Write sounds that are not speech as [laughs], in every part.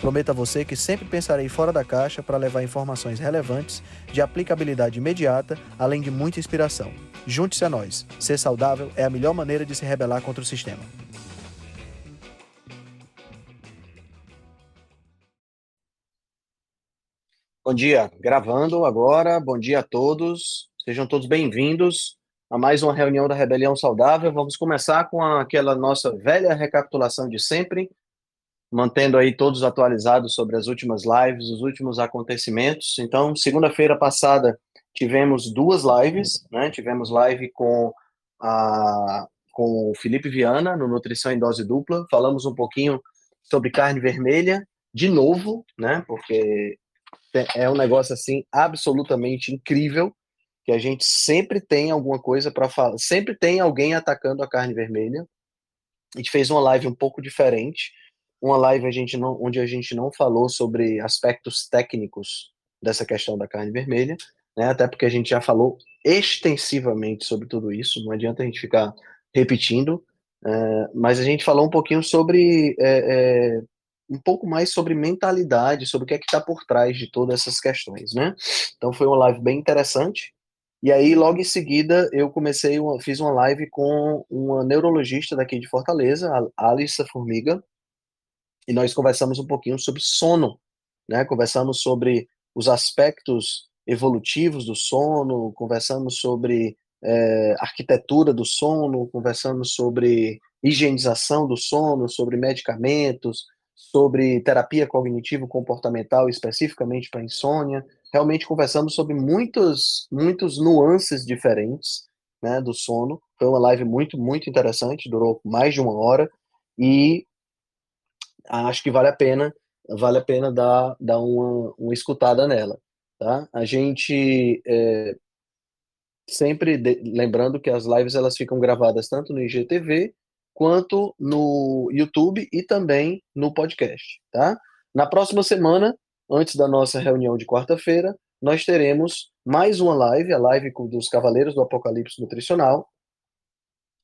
Prometo a você que sempre pensarei fora da caixa para levar informações relevantes, de aplicabilidade imediata, além de muita inspiração. Junte-se a nós. Ser saudável é a melhor maneira de se rebelar contra o sistema. Bom dia, gravando agora. Bom dia a todos. Sejam todos bem-vindos a mais uma reunião da Rebelião Saudável. Vamos começar com aquela nossa velha recapitulação de sempre, mantendo aí todos atualizados sobre as últimas lives, os últimos acontecimentos. Então, segunda-feira passada tivemos duas lives, né? Tivemos live com a com o Felipe Viana no Nutrição em Dose Dupla. Falamos um pouquinho sobre carne vermelha, de novo, né? Porque é um negócio assim absolutamente incrível que a gente sempre tem alguma coisa para falar, sempre tem alguém atacando a carne vermelha. A gente fez uma live um pouco diferente, uma live a gente não, onde a gente não falou sobre aspectos técnicos dessa questão da carne vermelha, né? Até porque a gente já falou extensivamente sobre tudo isso, não adianta a gente ficar repetindo, é, mas a gente falou um pouquinho sobre é, é, um pouco mais sobre mentalidade, sobre o que é que está por trás de todas essas questões, né? Então foi uma live bem interessante. E aí, logo em seguida, eu comecei, uma, fiz uma live com uma neurologista daqui de Fortaleza, a Alissa Formiga, e nós conversamos um pouquinho sobre sono, né? Conversamos sobre os aspectos evolutivos do sono, conversamos sobre é, arquitetura do sono, conversamos sobre higienização do sono, sobre medicamentos, sobre terapia cognitivo-comportamental, especificamente para insônia. Realmente conversamos sobre muitos, muitos nuances diferentes né, do sono. Foi uma live muito, muito interessante, durou mais de uma hora, e acho que vale a pena, vale a pena dar, dar uma, uma escutada nela, tá? A gente é, sempre de, lembrando que as lives elas ficam gravadas tanto no IGTV quanto no YouTube e também no podcast, tá? Na próxima semana, antes da nossa reunião de quarta-feira, nós teremos mais uma live, a live dos Cavaleiros do Apocalipse Nutricional.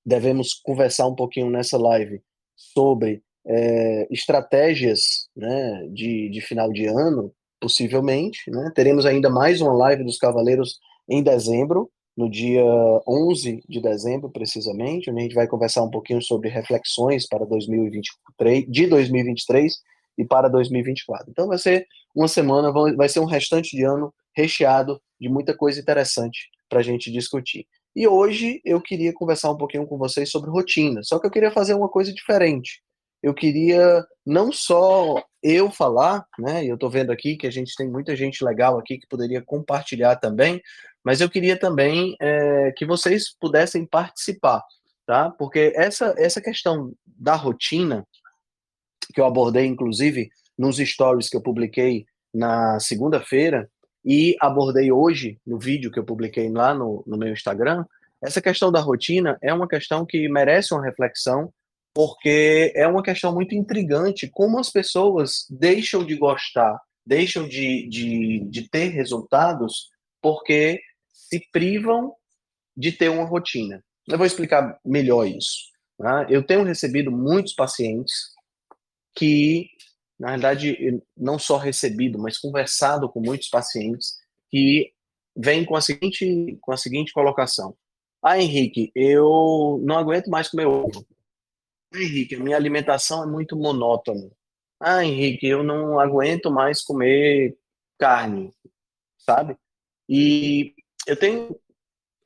Devemos conversar um pouquinho nessa live sobre é, estratégias né, de, de final de ano, possivelmente. Né? Teremos ainda mais uma live dos Cavaleiros em dezembro, no dia 11 de dezembro, precisamente, onde a gente vai conversar um pouquinho sobre reflexões para 2023, de 2023 e para 2024. Então vai ser uma semana, vai ser um restante de ano recheado de muita coisa interessante para a gente discutir. E hoje eu queria conversar um pouquinho com vocês sobre rotina, só que eu queria fazer uma coisa diferente eu queria não só eu falar, né? Eu estou vendo aqui que a gente tem muita gente legal aqui que poderia compartilhar também, mas eu queria também é, que vocês pudessem participar, tá? Porque essa essa questão da rotina que eu abordei, inclusive, nos stories que eu publiquei na segunda-feira e abordei hoje no vídeo que eu publiquei lá no, no meu Instagram, essa questão da rotina é uma questão que merece uma reflexão porque é uma questão muito intrigante como as pessoas deixam de gostar, deixam de, de, de ter resultados porque se privam de ter uma rotina. Eu vou explicar melhor isso. Tá? Eu tenho recebido muitos pacientes que, na verdade, não só recebido, mas conversado com muitos pacientes que vêm com a seguinte, com a seguinte colocação. Ah, Henrique, eu não aguento mais comer ovo. Henrique, minha alimentação é muito monótona. Ah, Henrique, eu não aguento mais comer carne, sabe? E eu tenho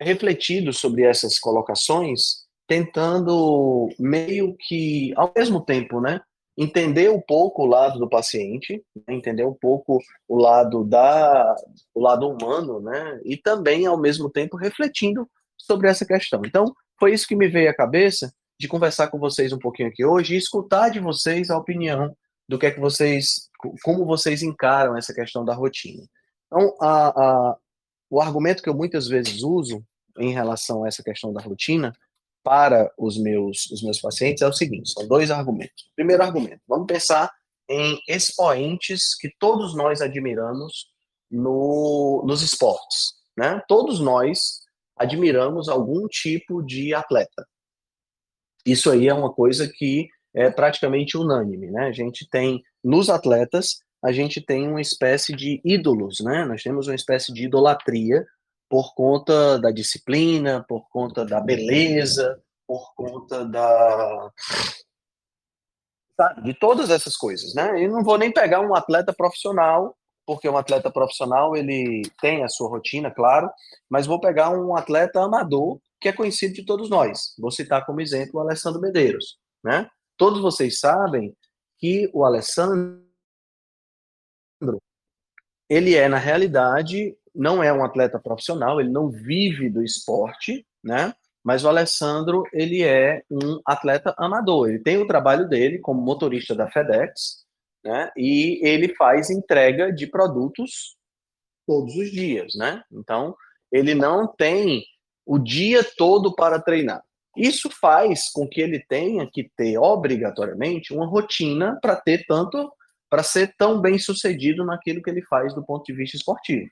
refletido sobre essas colocações, tentando meio que, ao mesmo tempo, né, entender um pouco o lado do paciente, né, entender um pouco o lado da, o lado humano, né, e também ao mesmo tempo refletindo sobre essa questão. Então, foi isso que me veio à cabeça de conversar com vocês um pouquinho aqui hoje e escutar de vocês a opinião do que é que vocês, como vocês encaram essa questão da rotina. Então, a, a, o argumento que eu muitas vezes uso em relação a essa questão da rotina para os meus, os meus pacientes é o seguinte: são dois argumentos. Primeiro argumento, vamos pensar em expoentes que todos nós admiramos no, nos esportes. Né? Todos nós admiramos algum tipo de atleta. Isso aí é uma coisa que é praticamente unânime. Né? A gente tem, nos atletas, a gente tem uma espécie de ídolos, né? Nós temos uma espécie de idolatria por conta da disciplina, por conta da beleza, por conta da de todas essas coisas, né? E não vou nem pegar um atleta profissional, porque um atleta profissional ele tem a sua rotina, claro, mas vou pegar um atleta amador que é conhecido de todos nós. Vou citar como exemplo o Alessandro Medeiros, né? Todos vocês sabem que o Alessandro ele é na realidade não é um atleta profissional, ele não vive do esporte, né? Mas o Alessandro, ele é um atleta amador. Ele tem o trabalho dele como motorista da FedEx, né? E ele faz entrega de produtos todos os dias, né? Então, ele não tem o dia todo para treinar. Isso faz com que ele tenha que ter obrigatoriamente uma rotina para ter tanto para ser tão bem sucedido naquilo que ele faz do ponto de vista esportivo.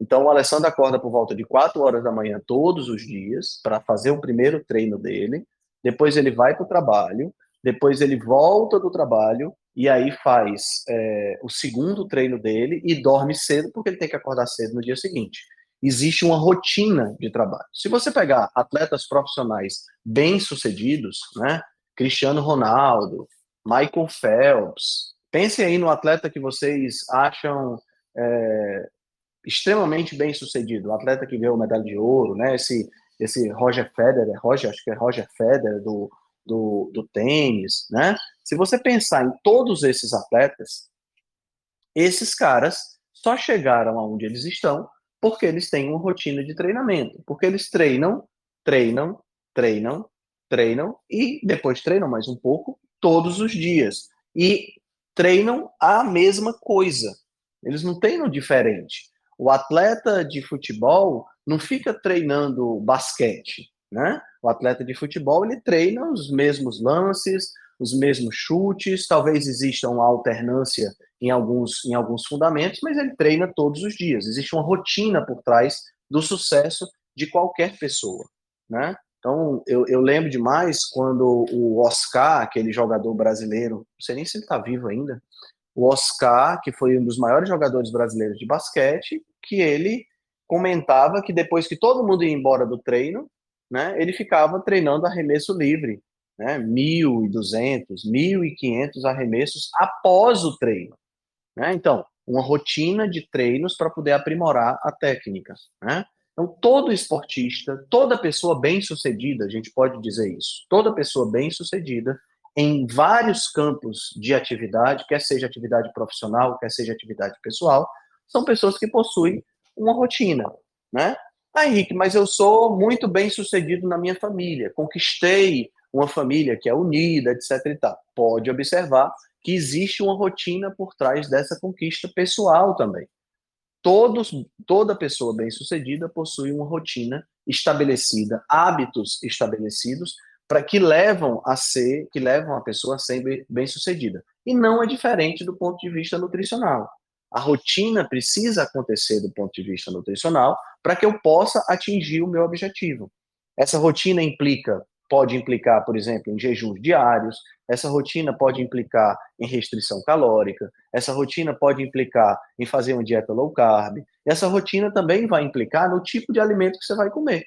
Então, o Alessandro acorda por volta de 4 horas da manhã todos os dias para fazer o primeiro treino dele. Depois ele vai para o trabalho. Depois ele volta do trabalho e aí faz é, o segundo treino dele e dorme cedo porque ele tem que acordar cedo no dia seguinte. Existe uma rotina de trabalho. Se você pegar atletas profissionais bem-sucedidos, né, Cristiano Ronaldo, Michael Phelps, pense aí no atleta que vocês acham é, extremamente bem sucedido, o atleta que ganhou medalha de ouro, né? Esse, esse Roger Federer, Roger, acho que é Roger Federer do, do, do tênis, né? Se você pensar em todos esses atletas, esses caras só chegaram aonde eles estão porque eles têm uma rotina de treinamento, porque eles treinam, treinam, treinam, treinam e depois treinam mais um pouco todos os dias e treinam a mesma coisa. Eles não treinam diferente. O atleta de futebol não fica treinando basquete, né? O atleta de futebol ele treina os mesmos lances, os mesmos chutes, talvez exista uma alternância em alguns, em alguns fundamentos, mas ele treina todos os dias. Existe uma rotina por trás do sucesso de qualquer pessoa, né? Então, eu, eu lembro demais quando o Oscar, aquele jogador brasileiro, não sei nem se ele está vivo ainda, o Oscar, que foi um dos maiores jogadores brasileiros de basquete, que ele comentava que depois que todo mundo ia embora do treino, né, ele ficava treinando arremesso livre, né, 1.200, 1.500 arremessos após o treino. Né? Então, uma rotina de treinos para poder aprimorar a técnica. Né? Então, todo esportista, toda pessoa bem-sucedida, a gente pode dizer isso, toda pessoa bem-sucedida em vários campos de atividade, quer seja atividade profissional, quer seja atividade pessoal, são pessoas que possuem uma rotina, né? Ah, Henrique, mas eu sou muito bem sucedido na minha família, conquistei uma família que é unida, etc. E tal. Pode observar que existe uma rotina por trás dessa conquista pessoal também. Todos, toda pessoa bem-sucedida possui uma rotina estabelecida, hábitos estabelecidos para que levam a ser, que levam a pessoa a ser bem-sucedida. E não é diferente do ponto de vista nutricional. A rotina precisa acontecer do ponto de vista nutricional para que eu possa atingir o meu objetivo. Essa rotina implica, pode implicar, por exemplo, em jejuns diários, essa rotina pode implicar em restrição calórica, essa rotina pode implicar em fazer uma dieta low carb, essa rotina também vai implicar no tipo de alimento que você vai comer.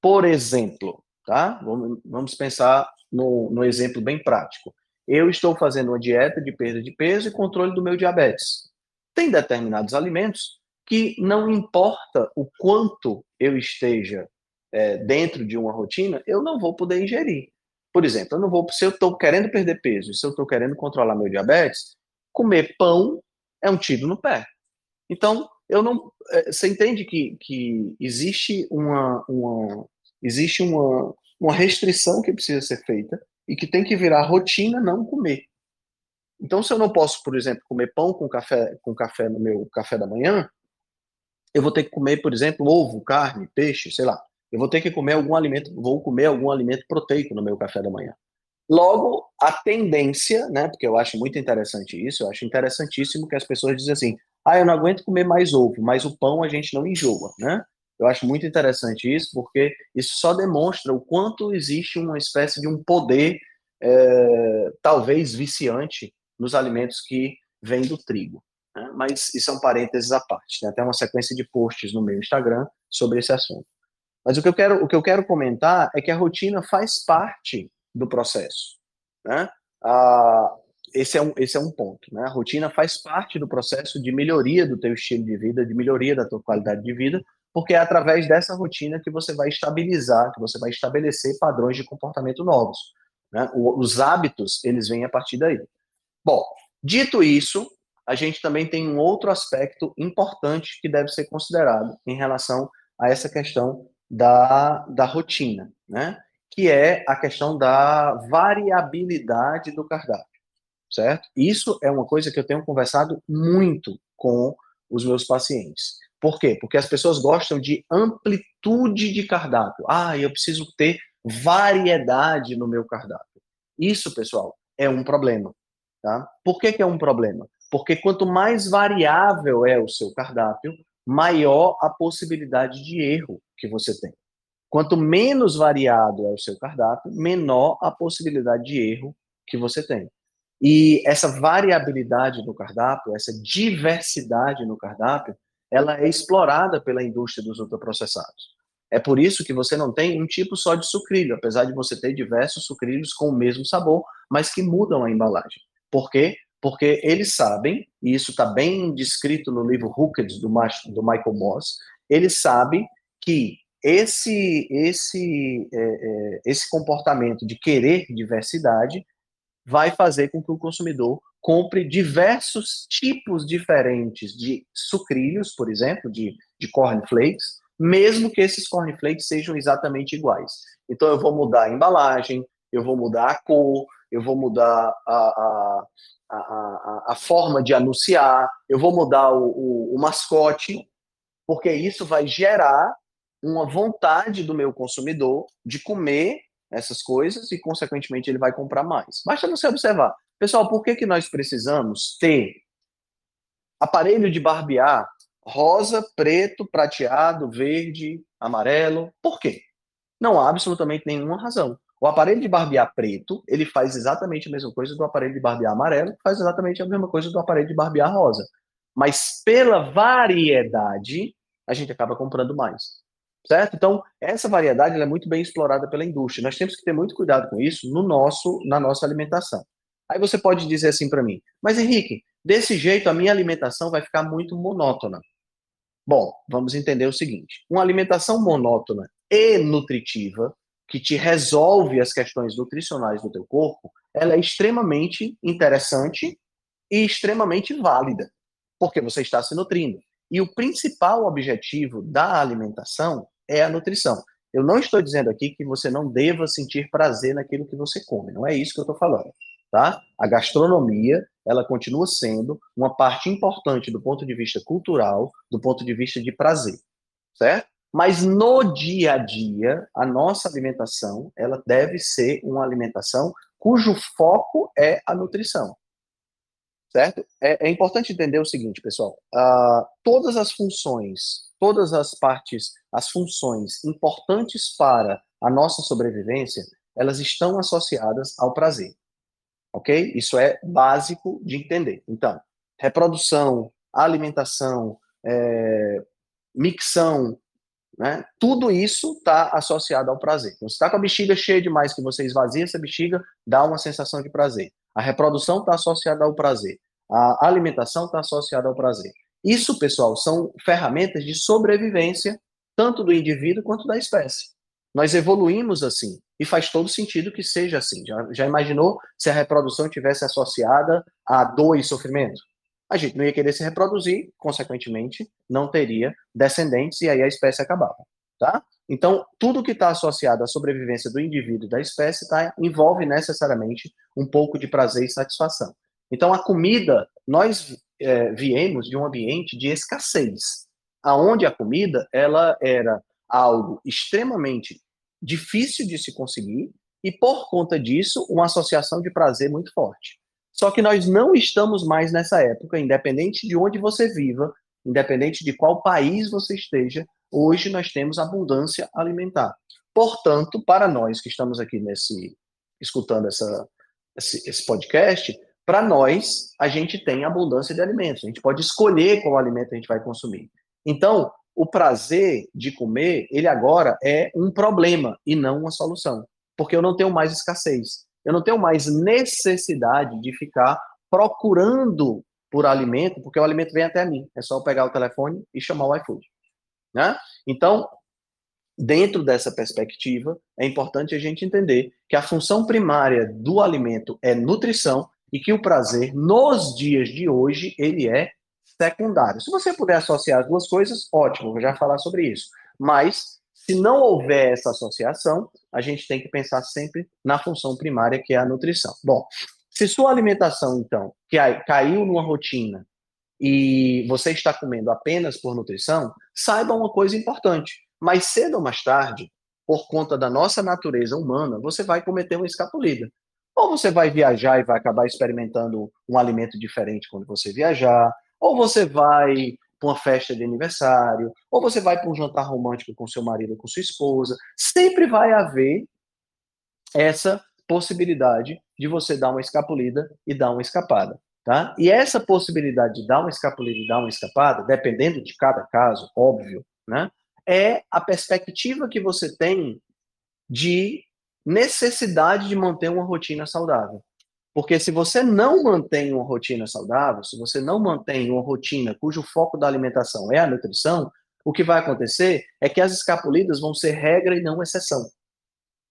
Por exemplo, tá? Vamos, pensar no, no exemplo bem prático. Eu estou fazendo uma dieta de perda de peso e controle do meu diabetes. Tem determinados alimentos que não importa o quanto eu esteja é, dentro de uma rotina, eu não vou poder ingerir. Por exemplo, eu não vou, se eu estou querendo perder peso, se eu estou querendo controlar meu diabetes, comer pão é um tiro no pé. Então, eu não, é, você entende que, que existe uma, uma existe uma, uma restrição que precisa ser feita e que tem que virar rotina não comer. Então, se eu não posso, por exemplo, comer pão com café, com café no meu café da manhã, eu vou ter que comer, por exemplo, ovo, carne, peixe, sei lá. Eu vou ter que comer algum alimento, vou comer algum alimento proteico no meu café da manhã. Logo, a tendência, né, porque eu acho muito interessante isso, eu acho interessantíssimo que as pessoas dizem assim, ah, eu não aguento comer mais ovo, mas o pão a gente não enjoa, né? Eu acho muito interessante isso, porque isso só demonstra o quanto existe uma espécie de um poder, é, talvez viciante, nos alimentos que vêm do trigo. Né? Mas isso é um parênteses à parte. Tem até uma sequência de posts no meu Instagram sobre esse assunto. Mas o que eu quero, o que eu quero comentar é que a rotina faz parte do processo. Né? Ah, esse, é um, esse é um ponto. Né? A rotina faz parte do processo de melhoria do teu estilo de vida, de melhoria da tua qualidade de vida, porque é através dessa rotina que você vai estabilizar, que você vai estabelecer padrões de comportamento novos. Né? Os hábitos, eles vêm a partir daí. Bom, dito isso, a gente também tem um outro aspecto importante que deve ser considerado em relação a essa questão da, da rotina, né? que é a questão da variabilidade do cardápio, certo? Isso é uma coisa que eu tenho conversado muito com os meus pacientes. Por quê? Porque as pessoas gostam de amplitude de cardápio. Ah, eu preciso ter variedade no meu cardápio. Isso, pessoal, é um problema. Tá? Por que, que é um problema? Porque quanto mais variável é o seu cardápio, maior a possibilidade de erro que você tem. Quanto menos variado é o seu cardápio, menor a possibilidade de erro que você tem. E essa variabilidade no cardápio, essa diversidade no cardápio, ela é explorada pela indústria dos ultraprocessados. É por isso que você não tem um tipo só de sucrilho, apesar de você ter diversos sucrilhos com o mesmo sabor, mas que mudam a embalagem. Por quê? Porque eles sabem, e isso está bem descrito no livro Hooked do, do Michael Moss, eles sabem que esse, esse, é, é, esse comportamento de querer diversidade vai fazer com que o consumidor compre diversos tipos diferentes de sucrilhos, por exemplo, de, de cornflakes, mesmo que esses cornflakes sejam exatamente iguais. Então, eu vou mudar a embalagem, eu vou mudar a cor, eu vou mudar a, a, a, a forma de anunciar, eu vou mudar o, o, o mascote, porque isso vai gerar uma vontade do meu consumidor de comer essas coisas e, consequentemente, ele vai comprar mais. Basta você observar. Pessoal, por que, que nós precisamos ter aparelho de barbear rosa, preto, prateado, verde, amarelo? Por quê? Não há absolutamente nenhuma razão. O aparelho de barbear preto, ele faz exatamente a mesma coisa do aparelho de barbear amarelo, faz exatamente a mesma coisa do aparelho de barbear rosa. Mas pela variedade, a gente acaba comprando mais. Certo? Então, essa variedade é muito bem explorada pela indústria. Nós temos que ter muito cuidado com isso no nosso, na nossa alimentação. Aí você pode dizer assim para mim, mas Henrique, desse jeito a minha alimentação vai ficar muito monótona. Bom, vamos entender o seguinte: uma alimentação monótona e nutritiva, que te resolve as questões nutricionais do teu corpo, ela é extremamente interessante e extremamente válida, porque você está se nutrindo. E o principal objetivo da alimentação é a nutrição. Eu não estou dizendo aqui que você não deva sentir prazer naquilo que você come, não é isso que eu estou falando, tá? A gastronomia, ela continua sendo uma parte importante do ponto de vista cultural, do ponto de vista de prazer, certo? Mas no dia a dia, a nossa alimentação, ela deve ser uma alimentação cujo foco é a nutrição certo? É, é, importante entender o seguinte, pessoal. Uh, todas as funções, todas as partes, as funções importantes para a nossa sobrevivência, elas estão associadas ao prazer, ok? Isso é básico de entender. Então, reprodução, alimentação, é, micção, né? Tudo isso está associado ao prazer. Então, você está com a bexiga cheia demais, que você esvazia essa bexiga, dá uma sensação de prazer. A reprodução está associada ao prazer. A alimentação está associada ao prazer. Isso, pessoal, são ferramentas de sobrevivência, tanto do indivíduo quanto da espécie. Nós evoluímos assim, e faz todo sentido que seja assim. Já, já imaginou se a reprodução tivesse associada a dor e sofrimento? A gente não ia querer se reproduzir, consequentemente, não teria descendentes e aí a espécie acabava. Tá? Então, tudo que está associado à sobrevivência do indivíduo e da espécie tá, envolve necessariamente um pouco de prazer e satisfação. Então, a comida, nós é, viemos de um ambiente de escassez. aonde a comida ela era algo extremamente difícil de se conseguir e por conta disso uma associação de prazer muito forte. Só que nós não estamos mais nessa época, independente de onde você viva, independente de qual país você esteja, hoje nós temos abundância alimentar. Portanto, para nós que estamos aqui nesse escutando essa, esse, esse podcast, para nós a gente tem abundância de alimentos. A gente pode escolher qual alimento a gente vai consumir. Então, o prazer de comer, ele agora é um problema e não uma solução, porque eu não tenho mais escassez. Eu não tenho mais necessidade de ficar procurando por alimento, porque o alimento vem até mim. É só eu pegar o telefone e chamar o iFood. Né? Então, dentro dessa perspectiva, é importante a gente entender que a função primária do alimento é nutrição e que o prazer, nos dias de hoje, ele é secundário. Se você puder associar as duas coisas, ótimo, vou já falar sobre isso. Mas, se não houver essa associação, a gente tem que pensar sempre na função primária, que é a nutrição. Bom, se sua alimentação, então, caiu numa rotina e você está comendo apenas por nutrição, saiba uma coisa importante. Mais cedo ou mais tarde, por conta da nossa natureza humana, você vai cometer uma escapulida. Ou você vai viajar e vai acabar experimentando um alimento diferente quando você viajar, ou você vai para uma festa de aniversário, ou você vai para um jantar romântico com seu marido com sua esposa. Sempre vai haver essa possibilidade de você dar uma escapulida e dar uma escapada. Tá? E essa possibilidade de dar uma escapulida e dar uma escapada, dependendo de cada caso, óbvio, né, é a perspectiva que você tem de necessidade de manter uma rotina saudável. Porque se você não mantém uma rotina saudável, se você não mantém uma rotina cujo foco da alimentação é a nutrição, o que vai acontecer é que as escapulidas vão ser regra e não exceção.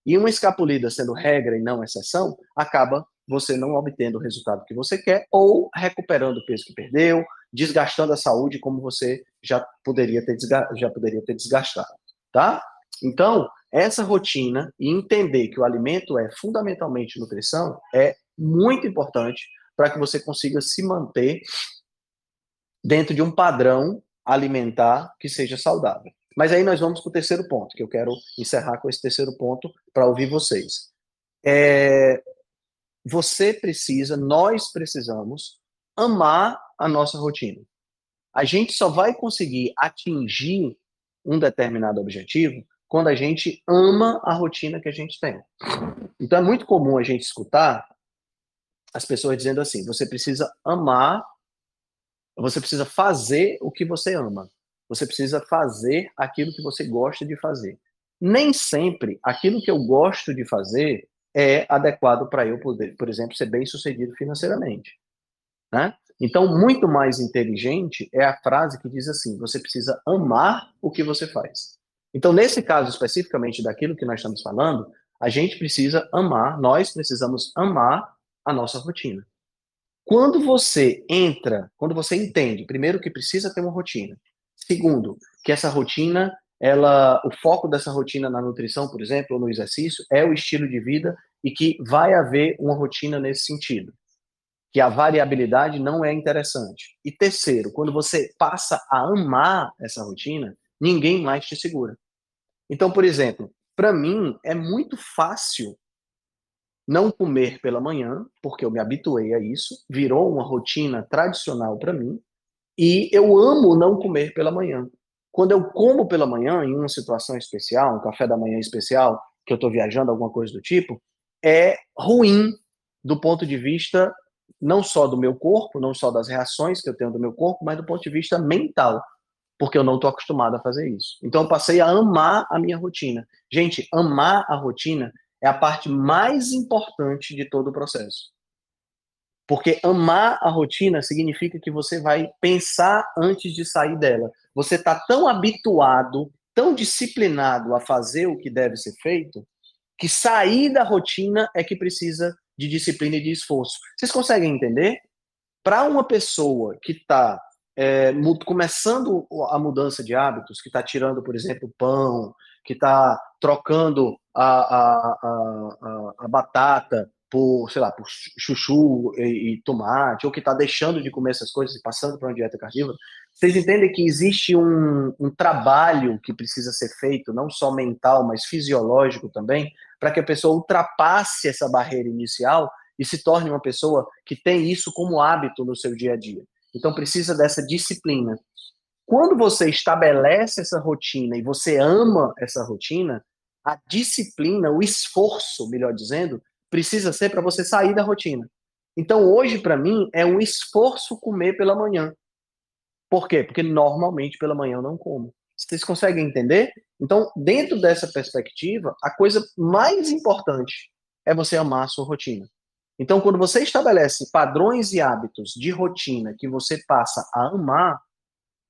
E uma escapulida sendo regra e não exceção, acaba você não obtendo o resultado que você quer ou recuperando o peso que perdeu, desgastando a saúde como você já poderia ter, já poderia ter desgastado, tá? Então, essa rotina e entender que o alimento é fundamentalmente nutrição é muito importante para que você consiga se manter dentro de um padrão alimentar que seja saudável. Mas aí nós vamos para o terceiro ponto, que eu quero encerrar com esse terceiro ponto para ouvir vocês. É, você precisa, nós precisamos amar a nossa rotina. A gente só vai conseguir atingir um determinado objetivo quando a gente ama a rotina que a gente tem. Então é muito comum a gente escutar as pessoas dizendo assim: você precisa amar, você precisa fazer o que você ama, você precisa fazer aquilo que você gosta de fazer. Nem sempre aquilo que eu gosto de fazer é adequado para eu poder, por exemplo, ser bem sucedido financeiramente. Né? Então, muito mais inteligente é a frase que diz assim: você precisa amar o que você faz. Então, nesse caso especificamente daquilo que nós estamos falando, a gente precisa amar, nós precisamos amar a nossa rotina. Quando você entra, quando você entende, primeiro que precisa ter uma rotina, segundo que essa rotina, ela, o foco dessa rotina na nutrição, por exemplo, ou no exercício, é o estilo de vida e que vai haver uma rotina nesse sentido, que a variabilidade não é interessante. E terceiro, quando você passa a amar essa rotina, ninguém mais te segura. Então, por exemplo, para mim é muito fácil não comer pela manhã, porque eu me habituei a isso, virou uma rotina tradicional para mim, e eu amo não comer pela manhã. Quando eu como pela manhã, em uma situação especial, um café da manhã especial, que eu estou viajando, alguma coisa do tipo, é ruim do ponto de vista não só do meu corpo, não só das reações que eu tenho do meu corpo, mas do ponto de vista mental, porque eu não estou acostumado a fazer isso. Então eu passei a amar a minha rotina. Gente, amar a rotina é a parte mais importante de todo o processo. Porque amar a rotina significa que você vai pensar antes de sair dela. Você está tão habituado, tão disciplinado a fazer o que deve ser feito, que sair da rotina é que precisa de disciplina e de esforço. Vocês conseguem entender? Para uma pessoa que está é, começando a mudança de hábitos, que está tirando, por exemplo, pão, que está trocando a, a, a, a, batata por, sei lá, por chuchu e, e tomate, ou que está deixando de comer essas coisas e passando para uma dieta carnívora, Vocês entendem que existe um, um trabalho que precisa ser feito, não só mental, mas fisiológico também, para que a pessoa ultrapasse essa barreira inicial e se torne uma pessoa que tem isso como hábito no seu dia a dia. Então precisa dessa disciplina. Quando você estabelece essa rotina e você ama essa rotina, a disciplina, o esforço, melhor dizendo, precisa ser para você sair da rotina. Então hoje para mim é um esforço comer pela manhã. Por quê? Porque normalmente pela manhã eu não como. Vocês conseguem entender? Então, dentro dessa perspectiva, a coisa mais importante é você amar a sua rotina. Então, quando você estabelece padrões e hábitos de rotina que você passa a amar,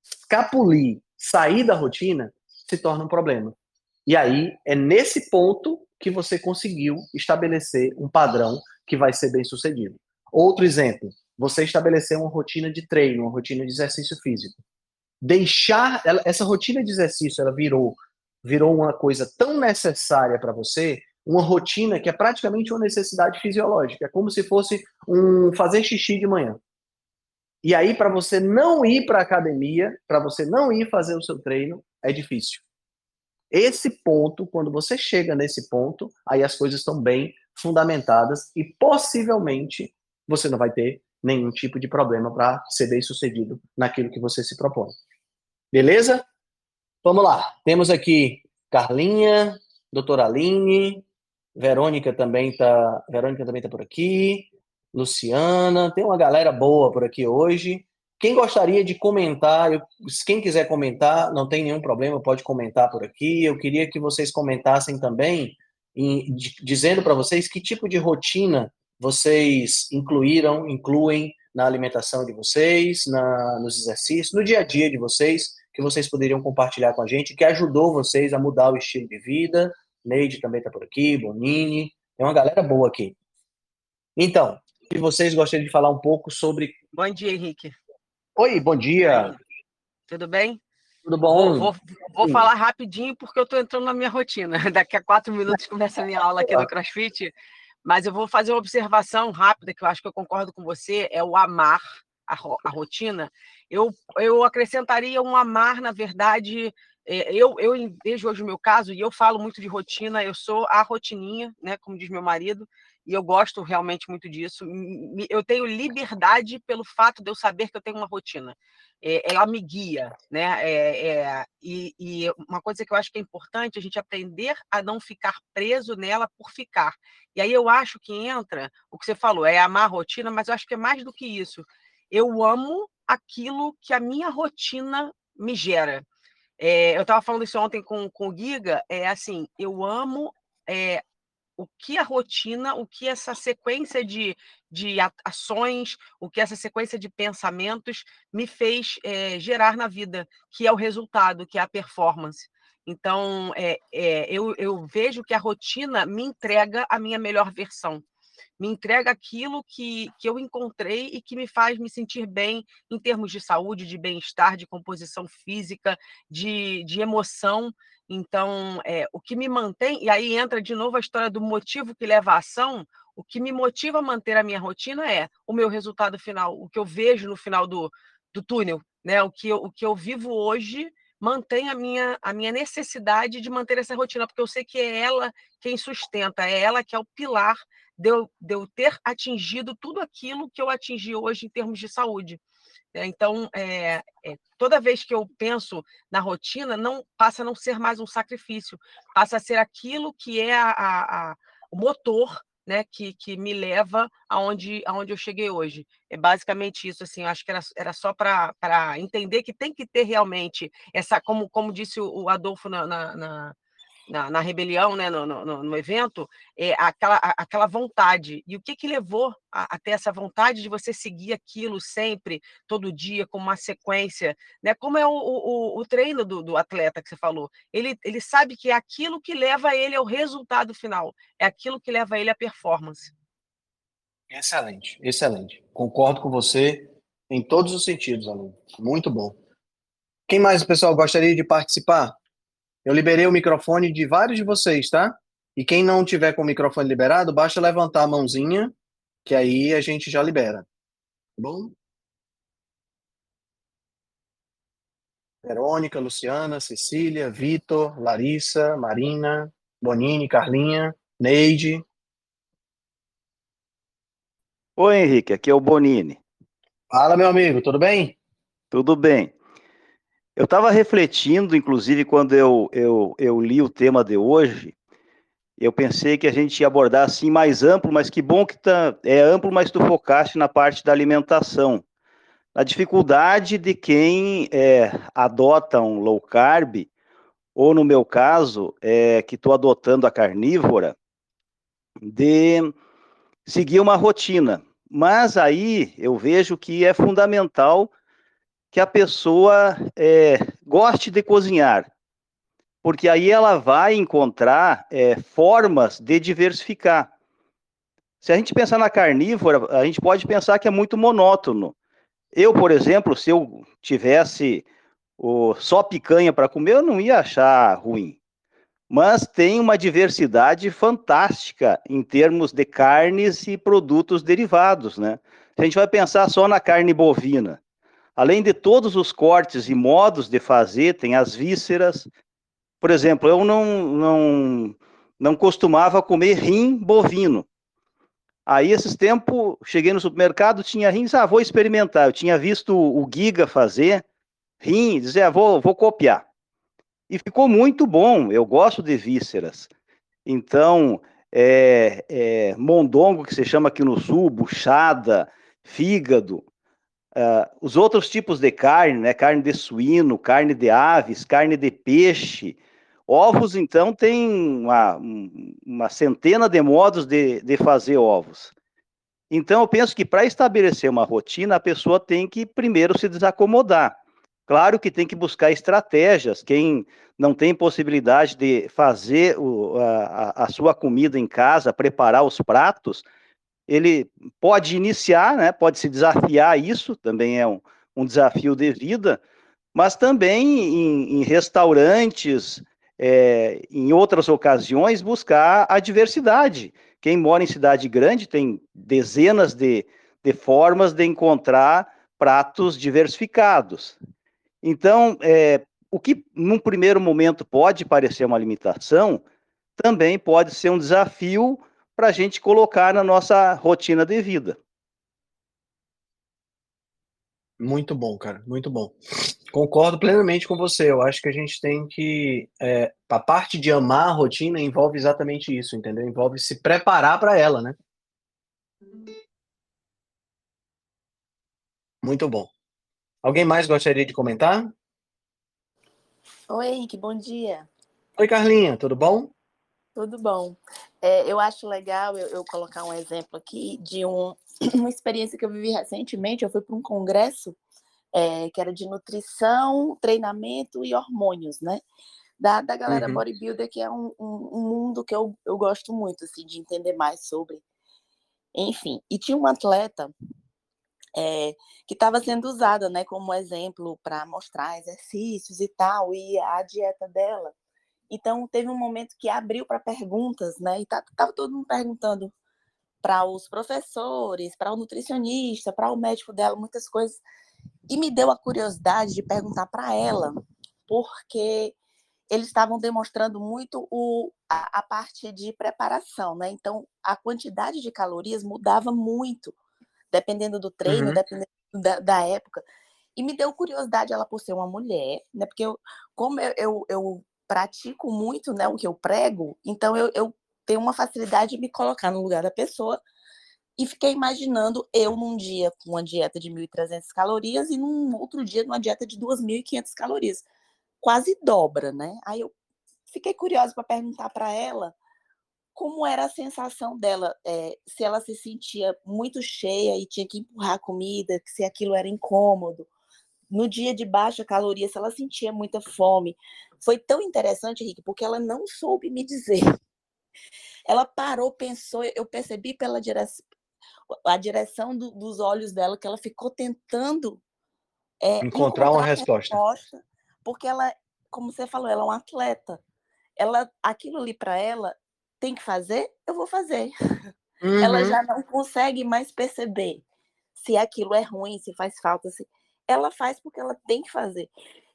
escapulir, sair da rotina, se torna um problema. E aí, é nesse ponto que você conseguiu estabelecer um padrão que vai ser bem sucedido. Outro exemplo, você estabeleceu uma rotina de treino, uma rotina de exercício físico. Deixar ela, essa rotina de exercício, ela virou virou uma coisa tão necessária para você, uma rotina que é praticamente uma necessidade fisiológica, é como se fosse um fazer xixi de manhã. E aí para você não ir para a academia, para você não ir fazer o seu treino, é difícil. Esse ponto, quando você chega nesse ponto, aí as coisas estão bem fundamentadas e possivelmente você não vai ter nenhum tipo de problema para ser bem sucedido naquilo que você se propõe. Beleza? Vamos lá. Temos aqui Carlinha, doutora Aline, Verônica também tá, Verônica também tá por aqui, Luciana, tem uma galera boa por aqui hoje. Quem gostaria de comentar, eu, quem quiser comentar, não tem nenhum problema, pode comentar por aqui. Eu queria que vocês comentassem também, em, de, dizendo para vocês que tipo de rotina vocês incluíram, incluem na alimentação de vocês, na, nos exercícios, no dia a dia de vocês, que vocês poderiam compartilhar com a gente, que ajudou vocês a mudar o estilo de vida. Neide também está por aqui, Bonini, tem uma galera boa aqui. Então, e vocês gostariam de falar um pouco sobre. Bom dia, Henrique. Oi, bom dia. Tudo bem? Tudo bom? Vou, vou, falar rapidinho porque eu estou entrando na minha rotina. [laughs] Daqui a quatro minutos começa a minha aula aqui no CrossFit. Mas eu vou fazer uma observação rápida, que eu acho que eu concordo com você, é o amar a, a rotina. Eu, eu acrescentaria um amar, na verdade, é, eu, eu vejo hoje o meu caso, e eu falo muito de rotina, eu sou a rotininha, né, como diz meu marido, e eu gosto realmente muito disso. Eu tenho liberdade pelo fato de eu saber que eu tenho uma rotina. É, ela me guia, né? É, é, e, e, uma coisa que eu acho que é importante a gente aprender a não ficar preso nela por ficar. E aí eu acho que entra o que você falou, é amar a rotina, mas eu acho que é mais do que isso. Eu amo aquilo que a minha rotina me gera. É, eu estava falando isso ontem com, com o Giga, é assim, eu amo é, o que a rotina, o que essa sequência de, de ações, o que essa sequência de pensamentos me fez é, gerar na vida, que é o resultado, que é a performance. Então, é, é, eu, eu vejo que a rotina me entrega a minha melhor versão me entrega aquilo que, que eu encontrei e que me faz me sentir bem em termos de saúde, de bem-estar, de composição física, de, de emoção. Então, é, o que me mantém, e aí entra de novo a história do motivo que leva à ação, o que me motiva a manter a minha rotina é o meu resultado final, o que eu vejo no final do, do túnel, né? o, que eu, o que eu vivo hoje mantém a minha, a minha necessidade de manter essa rotina, porque eu sei que é ela quem sustenta, é ela que é o pilar de eu, de eu ter atingido tudo aquilo que eu atingi hoje em termos de saúde. Né? Então, é, é, toda vez que eu penso na rotina, não passa a não ser mais um sacrifício, passa a ser aquilo que é a, a, a, o motor né, que, que me leva aonde, aonde eu cheguei hoje. É basicamente isso, assim, acho que era, era só para entender que tem que ter realmente essa, como, como disse o Adolfo na, na, na na, na rebelião, né, no, no, no, evento, é aquela, aquela vontade. E o que, que levou a, a, ter essa vontade de você seguir aquilo sempre, todo dia, com uma sequência? Né? Como é o, o, o treino do, do, atleta que você falou? Ele, ele sabe que é aquilo que leva ele ao resultado final, é aquilo que leva ele à performance. Excelente, excelente. Concordo com você em todos os sentidos, aluno. Muito bom. Quem mais, pessoal, gostaria de participar? Eu liberei o microfone de vários de vocês, tá? E quem não tiver com o microfone liberado, basta levantar a mãozinha, que aí a gente já libera. Tá bom? Verônica, Luciana, Cecília, Vitor, Larissa, Marina, Bonini, Carlinha, Neide. Oi, Henrique, aqui é o Bonini. Fala, meu amigo, tudo bem? Tudo bem. Eu estava refletindo, inclusive, quando eu, eu, eu li o tema de hoje, eu pensei que a gente ia abordar assim mais amplo, mas que bom que tá, é amplo, mas tu focaste na parte da alimentação. A dificuldade de quem é, adota um low carb, ou no meu caso, é, que estou adotando a carnívora, de seguir uma rotina. Mas aí eu vejo que é fundamental que a pessoa é, goste de cozinhar, porque aí ela vai encontrar é, formas de diversificar. Se a gente pensar na carnívora, a gente pode pensar que é muito monótono. Eu, por exemplo, se eu tivesse o, só picanha para comer, eu não ia achar ruim. Mas tem uma diversidade fantástica em termos de carnes e produtos derivados, né? Se a gente vai pensar só na carne bovina, além de todos os cortes e modos de fazer, tem as vísceras, por exemplo, eu não, não, não costumava comer rim bovino. Aí, esses tempos, cheguei no supermercado, tinha rins, ah, vou experimentar. Eu tinha visto o Giga fazer rim, dizer, ah, vou, vou copiar. E ficou muito bom, eu gosto de vísceras. Então, é, é, mondongo, que se chama aqui no sul, buchada, fígado, uh, os outros tipos de carne, né, carne de suíno, carne de aves, carne de peixe, Ovos, então, tem uma, uma centena de modos de, de fazer ovos. Então, eu penso que para estabelecer uma rotina, a pessoa tem que primeiro se desacomodar. Claro que tem que buscar estratégias. Quem não tem possibilidade de fazer o, a, a, sua comida em casa, preparar os pratos, ele pode iniciar, né, pode se desafiar isso, também é um, um desafio de vida, mas também em, em restaurantes, é, em outras ocasiões, buscar a diversidade. Quem mora em cidade grande tem dezenas de, de formas de encontrar pratos diversificados. Então, é, o que num primeiro momento pode parecer uma limitação, também pode ser um desafio para a gente colocar na nossa rotina de vida. Muito bom, cara, muito bom. Concordo plenamente com você. Eu acho que a gente tem que. É, a parte de amar a rotina envolve exatamente isso, entendeu? Envolve se preparar para ela, né? Muito bom. Alguém mais gostaria de comentar? Oi, Henrique, bom dia. Oi, Carlinha, tudo bom? Tudo bom. É, eu acho legal eu, eu, colocar um exemplo aqui de um, [clears throat] uma experiência que eu vivi recentemente. Eu fui para um congresso é, que era de nutrição, treinamento e hormônios, né? Da, da galera uhum. bodybuilder, que é um, um, um, mundo que eu, eu gosto muito, assim, de entender mais sobre. Enfim, e tinha uma atleta é, que estava sendo usada, né, como exemplo para mostrar exercícios e tal, e a dieta dela. Então, teve um momento que abriu para perguntas, né, e estava tá, todo mundo perguntando para os professores, para o nutricionista, para o médico dela, muitas coisas. E me deu a curiosidade de perguntar para ela, porque eles estavam demonstrando muito o, a, a, parte de preparação, né? Então, a quantidade de calorias mudava muito, dependendo do treino, uhum. dependendo da, da, época. E me deu curiosidade ela por ser uma mulher, né? Porque eu, como eu, eu, eu pratico muito né, o que eu prego, então eu, eu tenho uma facilidade de me colocar no lugar da pessoa e fiquei imaginando eu num dia com uma dieta de 1.300 calorias e num outro dia numa dieta de 2.500 calorias. Quase dobra, né? Aí eu fiquei curiosa para perguntar para ela como era a sensação dela, é, se ela se sentia muito cheia e tinha que empurrar a comida, se aquilo era incômodo. No dia de baixa caloria, se ela sentia muita fome. Foi tão interessante, Henrique, porque ela não soube me dizer. Ela parou, pensou, eu percebi pela direção, a direção do, dos olhos dela, que ela ficou tentando é, encontrar, encontrar, uma resposta. resposta. Porque ela, como você falou, ela é uma atleta. Ela, aquilo ali para ela tem que fazer, eu vou fazer. [laughs] Uhum. Ela já não consegue mais perceber se aquilo é ruim, se faz falta, se ela faz porque ela tem que fazer.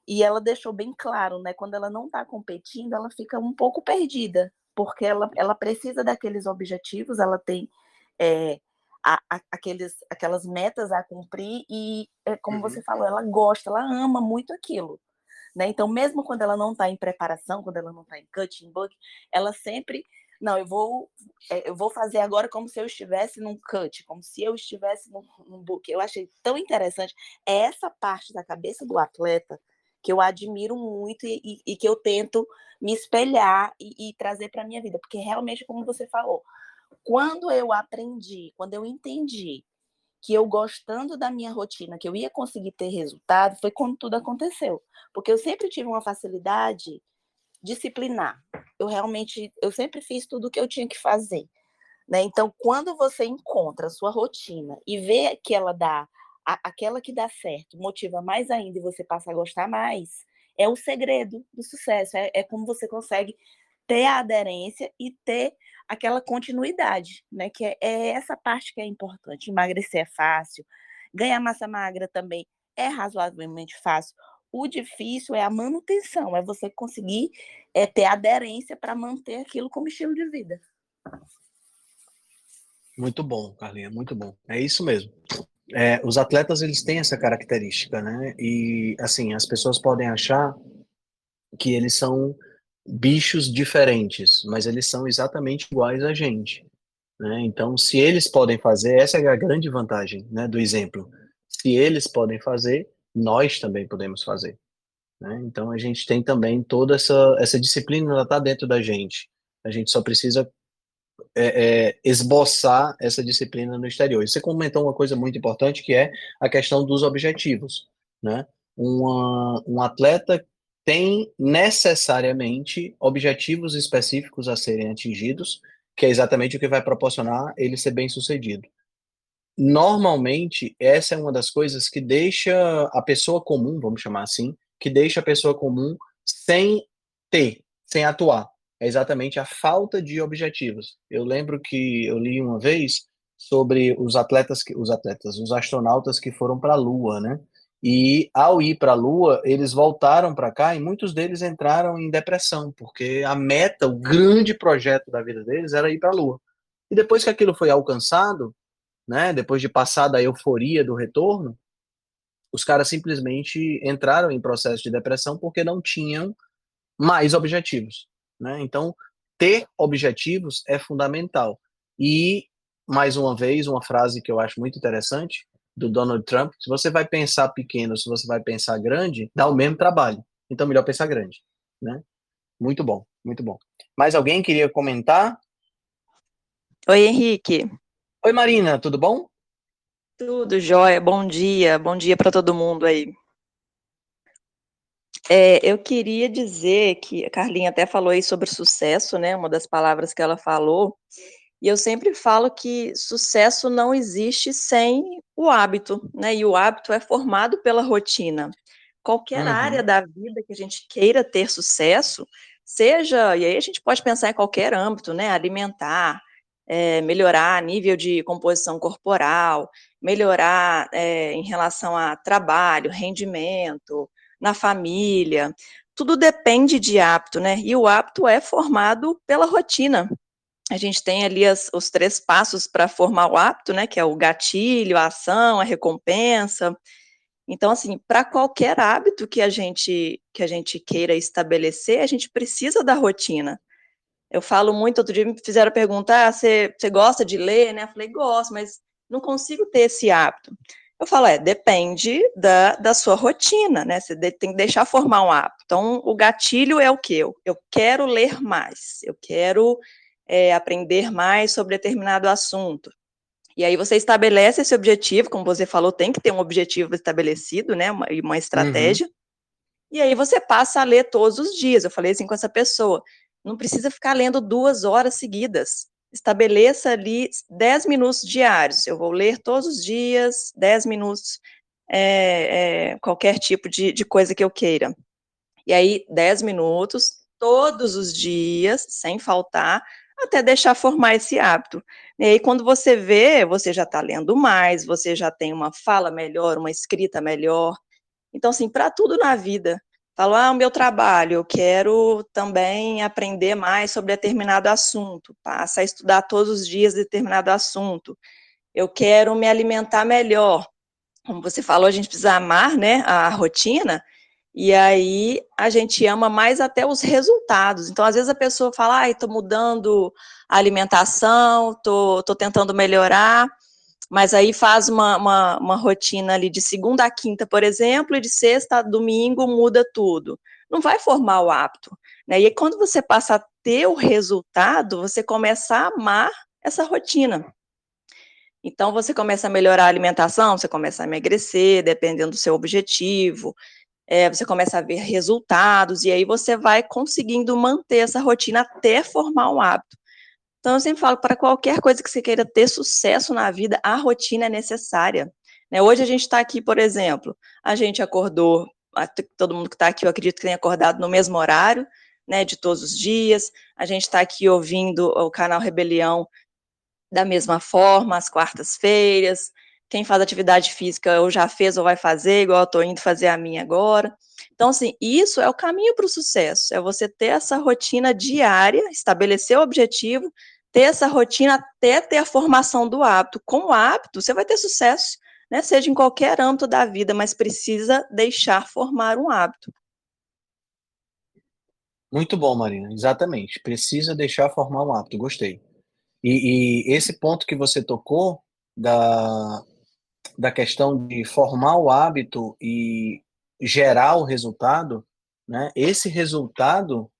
E ela deixou bem claro, né? Quando ela não está competindo, ela fica um pouco perdida, porque ela, ela precisa daqueles objetivos, ela tem é, a, a, aqueles, aquelas metas a cumprir, e, é, como uhum. você falou, ela gosta, ela ama muito aquilo. Né? Então, mesmo quando ela não está em preparação, quando ela não está em cutting book, ela sempre não, eu vou, é, eu vou fazer agora como se eu estivesse num cut, como se eu estivesse num, num book. Eu achei tão interessante. É essa parte da cabeça do atleta que eu admiro muito e, e, e que eu tento me espelhar e, e trazer para a minha vida. Porque realmente, como você falou, quando eu aprendi, quando eu entendi que eu gostando da minha rotina, que eu ia conseguir ter resultado, foi quando tudo aconteceu. Porque eu sempre tive uma facilidade disciplinar. Eu realmente, eu sempre fiz tudo o que eu tinha que fazer. Né? Então, quando você encontra a sua rotina e vê que ela dá, a, aquela que dá certo, motiva mais ainda e você passa a gostar mais, é o segredo do sucesso. É, é como você consegue ter a aderência e ter aquela continuidade, né? Que é, é essa parte que é importante. Emagrecer é fácil, ganhar massa magra também é razoavelmente fácil. O difícil é a manutenção, é você conseguir é, ter aderência para manter aquilo como estilo de vida. Muito bom, Carlinha, muito bom. É isso mesmo. É, os atletas eles têm essa característica, né? E assim as pessoas podem achar que eles são bichos diferentes, mas eles são exatamente iguais a gente. Né? Então, se eles podem fazer, essa é a grande vantagem né, do exemplo. Se eles podem fazer, nós também podemos fazer. Né? Então a gente tem também toda essa, essa disciplina, ela está dentro da gente. A gente só precisa é, é, esboçar essa disciplina no exterior. E você comentou uma coisa muito importante que é a questão dos objetivos. Né? Uma, um atleta tem necessariamente objetivos específicos a serem atingidos, que é exatamente o que vai proporcionar ele ser bem sucedido normalmente essa é uma das coisas que deixa a pessoa comum, vamos chamar assim, que deixa a pessoa comum sem ter, sem atuar. É exatamente a falta de objetivos. Eu lembro que eu li uma vez sobre os atletas que os atletas, os astronautas que foram para a Lua, né? E ao ir para a Lua, eles voltaram para cá e muitos deles entraram em depressão, porque a meta, o grande projeto da vida deles era ir para a Lua. E depois que aquilo foi alcançado, né, depois de passar da euforia do retorno, os caras simplesmente entraram em processo de depressão porque não tinham mais objetivos, né? Então, ter objetivos é fundamental. E mais uma vez, uma frase que eu acho muito interessante do Donald Trump, se você vai pensar pequeno, se você vai pensar grande, dá o mesmo trabalho. Então, melhor pensar grande, né? Muito bom, muito bom. Mais alguém queria comentar? Oi, Henrique. Oi, Marina, tudo bom? Tudo jóia, bom dia, bom dia para todo mundo aí. É, eu queria dizer que a Carlinha até falou aí sobre sucesso, né? Uma das palavras que ela falou, e eu sempre falo que sucesso não existe sem o hábito, né? E o hábito é formado pela rotina. Qualquer uhum. área da vida que a gente queira ter sucesso, seja, e aí a gente pode pensar em qualquer âmbito, né? Alimentar, é, melhorar nível de composição corporal, melhorar é, em relação a trabalho, rendimento, na família. Tudo depende de hábito, né? E o hábito é formado pela rotina. A gente tem ali as, os três passos para formar o hábito, né? Que é o gatilho, a ação, a recompensa. Então, assim, para qualquer hábito que a gente que a gente queira estabelecer, a gente precisa da rotina. Eu falo muito, outro dia me fizeram perguntar, ah, você, você gosta de ler, né? Eu falei, gosto, mas não consigo ter esse hábito. Eu falo, é, depende da, da sua rotina, né? Você tem que deixar formar um hábito. Então, o gatilho é o quê? Eu, eu quero ler mais, eu quero é, aprender mais sobre determinado assunto. E aí você estabelece esse objetivo, como você falou, tem que ter um objetivo estabelecido, né? Uma, uma estratégia. Uhum. E aí você passa a ler todos os dias. Eu falei assim com essa pessoa: não precisa ficar lendo duas horas seguidas. Estabeleça ali 10 minutos diários. Eu vou ler todos os dias, 10 minutos, é, é, qualquer tipo de, de coisa que eu queira. E aí, 10 minutos, todos os dias, sem faltar, até deixar formar esse hábito. E aí, quando você vê, você já está lendo mais, você já tem uma fala melhor, uma escrita melhor. Então, assim, para tudo na vida, falo, ah, o meu trabalho, eu quero também aprender mais sobre determinado assunto, passa a estudar todos os dias determinado assunto. Eu quero me alimentar melhor. Como você falou, a gente precisa amar, né, a rotina, e aí a gente ama mais até os resultados. Então, às vezes a pessoa fala, ai, tô mudando a alimentação, tô, tô tentando melhorar, mas aí faz uma, uma, uma, rotina ali de segunda a quinta, por exemplo, e de sexta a domingo muda tudo. Não vai formar o hábito. Né? E aí, quando você passa a ter o resultado, você começa a amar essa rotina. Então, você começa a melhorar a alimentação, você começa a emagrecer, dependendo do seu objetivo, é, você começa a ver resultados, e aí você vai conseguindo manter essa rotina até formar um hábito. Então, eu sempre falo, para qualquer coisa que você queira ter sucesso na vida, a rotina é necessária. Né? Hoje a gente está aqui, por exemplo, a gente acordou, todo mundo que está aqui, eu acredito que tenha acordado no mesmo horário, né, de todos os dias, a gente está aqui ouvindo o canal Rebelião da mesma forma, às quartas-feiras, quem faz atividade física ou já fez ou vai fazer, igual eu estou indo fazer a minha agora. Então, assim, isso é o caminho para o sucesso, é você ter essa rotina diária, estabelecer o objetivo, ter essa rotina até ter a formação do hábito. Com o hábito, você vai ter sucesso, né? Seja em qualquer âmbito da vida, mas precisa deixar formar um hábito. Muito bom, Marina. Exatamente. Precisa deixar formar um hábito. Gostei. E, e esse ponto que você tocou da, da questão de formar o hábito e gerar o resultado, né? Esse resultado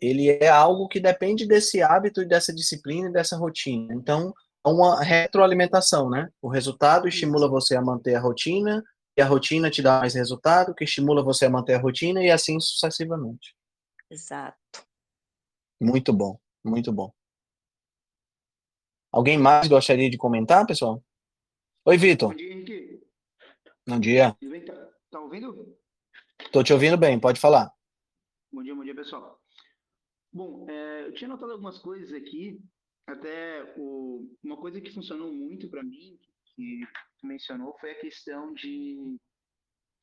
ele é algo que depende desse hábito e dessa disciplina e dessa rotina. Então, é uma retroalimentação, né? O resultado estimula você a manter a rotina, e a rotina te dá mais resultado, que estimula você a manter a rotina, e assim sucessivamente. Exato. Muito bom, muito bom. Alguém mais gostaria de comentar, pessoal? Oi, Vitor. Bom dia, Henrique. Bom dia. Tá, tá ouvindo? Estou te ouvindo bem, pode falar. Bom dia, bom dia, pessoal. Bom, é, eu tinha notado algumas coisas aqui, até o, uma coisa que funcionou muito para mim, que tu mencionou, foi a questão de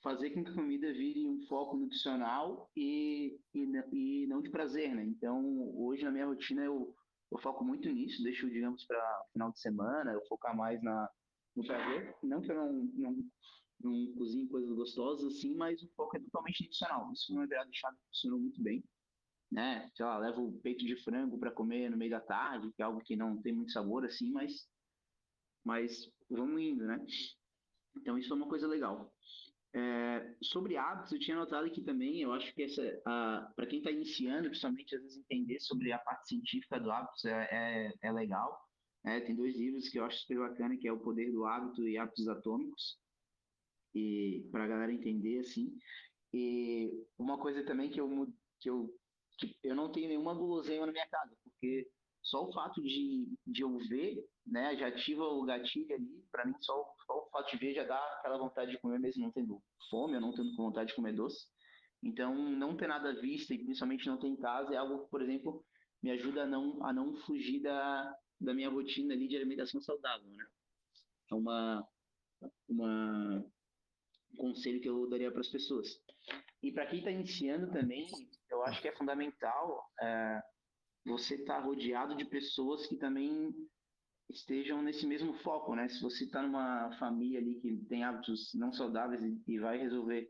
fazer com que a comida vire um foco nutricional e, e, e não de prazer, né? Então, hoje na minha rotina eu, eu foco muito nisso, deixo, digamos, para final de semana, eu focar mais na, no prazer. Não que eu não, não não cozinho coisas gostosas assim, mas o foco é totalmente nutricional. Isso foi uma de chave que funcionou muito bem. Né? Sei lá, levo peito de frango para comer no meio da tarde, que é algo que não tem muito sabor assim, mas, mas vamos indo, né? Então isso é uma coisa legal. É, sobre hábitos, eu tinha notado aqui também, eu acho que essa, para quem está iniciando, principalmente às vezes entender sobre a parte científica do hábitos é, é, é legal. É, tem dois livros que eu acho super bacana, que é O Poder do Hábito e Hábitos Atômicos e para a galera entender assim. E uma coisa também que eu que eu eu não tenho nenhuma guloseima na minha casa, porque só o fato de, de eu ver, né, já ativa o gatilho ali, para mim só, só, o fato de ver já dá aquela vontade de comer mesmo não tendo fome, ou não tendo vontade de comer doce. Então, não ter nada à vista e principalmente não ter em casa é algo que, por exemplo, me ajuda a não, a não fugir da, da minha rotina ali de alimentação saudável, né? É uma, uma, conselho que eu daria para as pessoas. E para quem está iniciando também, eu acho que é fundamental é, você estar tá rodeado de pessoas que também estejam nesse mesmo foco, né? Se você está numa família ali que tem hábitos não saudáveis e, vai resolver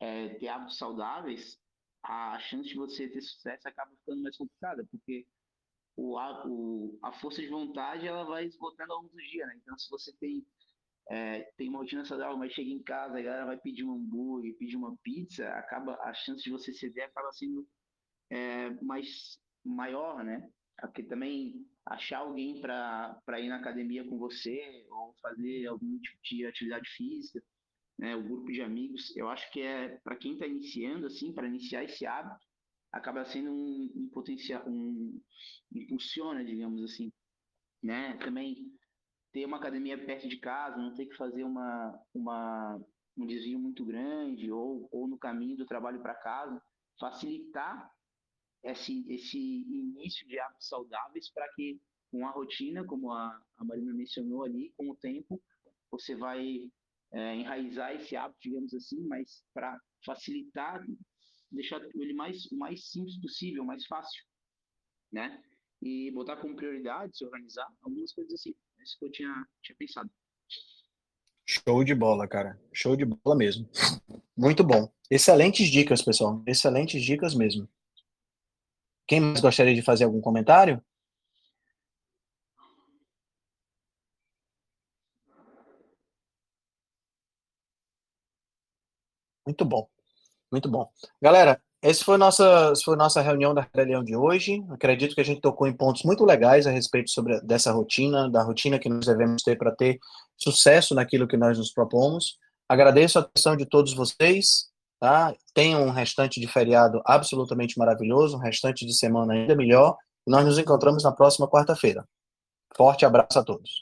é, ter hábitos saudáveis, a chance de você ter sucesso acaba ficando mais complicada, porque o, a, o, a força de vontade ela vai esgotando ao longo do dia, né? Então, se você tem é, tem uma rotina saudável, mas chega em casa, a galera vai pedir um hambúrguer, pedir uma pizza, acaba a chance de você ceder acaba sendo é, mais maior, né? Porque também achar alguém para ir na academia com você ou fazer algum tipo de atividade física, né? O grupo de amigos, eu acho que é para quem está iniciando assim, para iniciar esse hábito, acaba sendo um, um potencial, um impulsiona, digamos assim, né? Também ter uma academia perto de casa, não ter que fazer uma, uma, um desvio muito grande ou, ou no caminho do trabalho para casa, facilitar esse, esse início de hábitos saudáveis para que com a rotina, como a, a Marina mencionou ali, com o tempo, você vai é, enraizar esse hábito, digamos assim, mas para facilitar deixar ele mais, o mais simples possível, mais fácil, né? E botar como prioridade, se organizar, algumas coisas assim. Isso que eu tinha, tinha pensado. Show de bola, cara. Show de bola mesmo. Muito bom. Excelentes dicas, pessoal. Excelentes dicas mesmo. Quem mais gostaria de fazer algum comentário? Muito bom. Muito bom. Galera, essa foi nossa, foi nossa reunião da rebelião de hoje. Acredito que a gente tocou em pontos muito legais a respeito sobre dessa rotina, da rotina que nós devemos ter para ter sucesso naquilo que nós nos propomos. Agradeço a atenção de todos vocês. Tá? Tenham um restante de feriado absolutamente maravilhoso, um restante de semana ainda melhor. E nós nos encontramos na próxima quarta-feira. Forte abraço a todos.